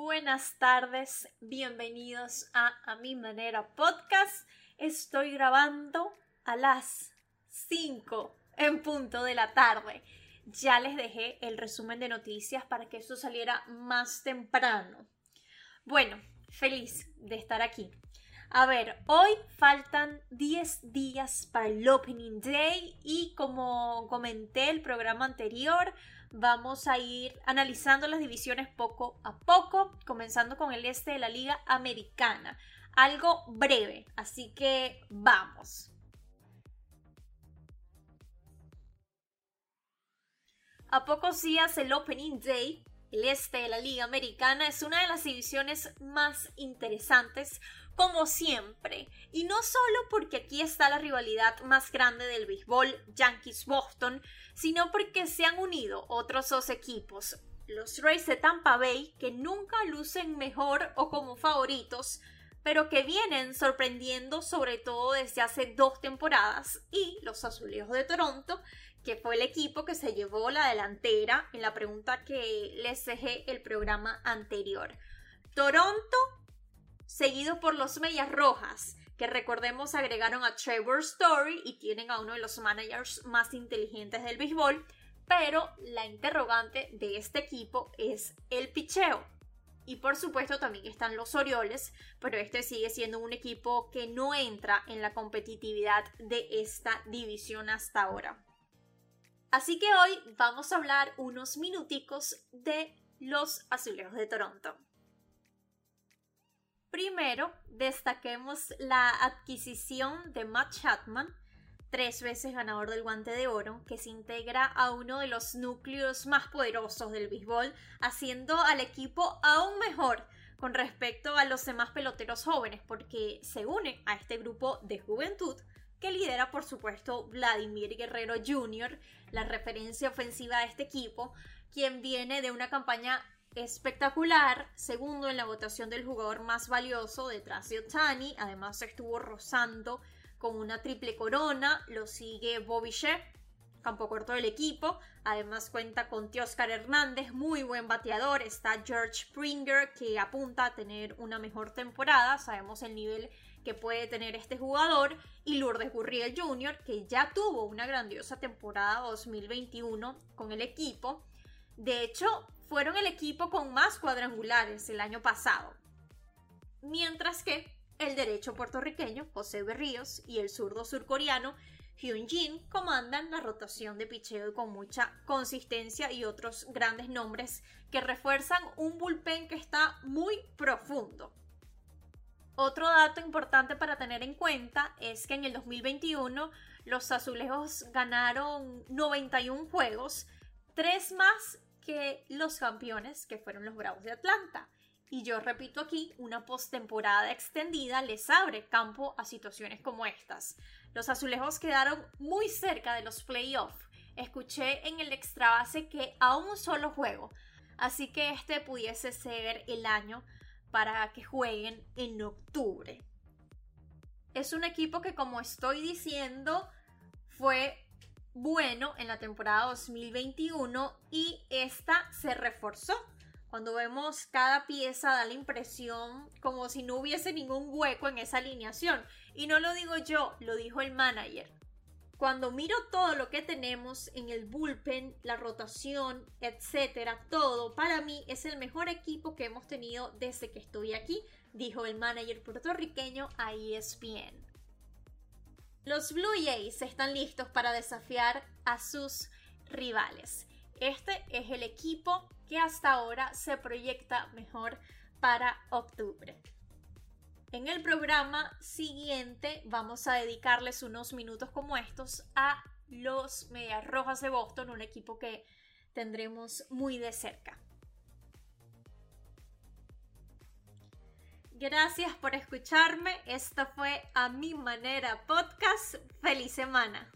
Buenas tardes, bienvenidos a A Mi Manera Podcast. Estoy grabando a las 5 en punto de la tarde. Ya les dejé el resumen de noticias para que esto saliera más temprano. Bueno, feliz de estar aquí. A ver, hoy faltan 10 días para el Opening Day y como comenté el programa anterior, vamos a ir analizando las divisiones poco a poco, comenzando con el este de la Liga Americana. Algo breve, así que vamos. A pocos días el Opening Day, el este de la Liga Americana es una de las divisiones más interesantes como siempre. Y no solo porque aquí está la rivalidad más grande del béisbol, Yankees-Boston, sino porque se han unido otros dos equipos, los Rays de Tampa Bay, que nunca lucen mejor o como favoritos, pero que vienen sorprendiendo sobre todo desde hace dos temporadas, y los Azulejos de Toronto, que fue el equipo que se llevó la delantera en la pregunta que les dejé el programa anterior. Toronto seguido por los Medias Rojas, que recordemos agregaron a Trevor Story y tienen a uno de los managers más inteligentes del béisbol, pero la interrogante de este equipo es el picheo. Y por supuesto también están los Orioles, pero este sigue siendo un equipo que no entra en la competitividad de esta división hasta ahora. Así que hoy vamos a hablar unos minuticos de los Azulejos de Toronto. Primero, destaquemos la adquisición de Matt Chapman, tres veces ganador del guante de oro, que se integra a uno de los núcleos más poderosos del béisbol, haciendo al equipo aún mejor con respecto a los demás peloteros jóvenes, porque se une a este grupo de juventud que lidera por supuesto Vladimir Guerrero Jr., la referencia ofensiva de este equipo, quien viene de una campaña espectacular, segundo en la votación del jugador más valioso detrás de Otani, además estuvo rozando con una triple corona, lo sigue Bobby Shea, campo corto del equipo, además cuenta con Oscar Hernández, muy buen bateador, está George Springer que apunta a tener una mejor temporada, sabemos el nivel que puede tener este jugador, y Lourdes Gurriel Jr., que ya tuvo una grandiosa temporada 2021 con el equipo. De hecho, fueron el equipo con más cuadrangulares el año pasado. Mientras que el derecho puertorriqueño, José Berríos, y el zurdo surcoreano, Hyun Jin, comandan la rotación de picheo con mucha consistencia y otros grandes nombres que refuerzan un bullpen que está muy profundo. Otro dato importante para tener en cuenta es que en el 2021 los azulejos ganaron 91 juegos, tres más los campeones, que fueron los Bravos de Atlanta. Y yo repito aquí, una postemporada extendida les abre campo a situaciones como estas. Los azulejos quedaron muy cerca de los playoffs. Escuché en el extra base que a un solo juego, así que este pudiese ser el año para que jueguen en octubre. Es un equipo que, como estoy diciendo, fue bueno en la temporada 2021 y esta se reforzó. Cuando vemos cada pieza da la impresión como si no hubiese ningún hueco en esa alineación. Y no lo digo yo, lo dijo el manager. Cuando miro todo lo que tenemos en el bullpen, la rotación, etcétera, todo, para mí es el mejor equipo que hemos tenido desde que estoy aquí, dijo el manager puertorriqueño a ESPN. Los Blue Jays están listos para desafiar a sus rivales. Este es el equipo que hasta ahora se proyecta mejor para octubre. En el programa siguiente vamos a dedicarles unos minutos como estos a los Medias Rojas de Boston, un equipo que tendremos muy de cerca. Gracias por escucharme. Esto fue A Mi Manera Podcast. Feliz semana.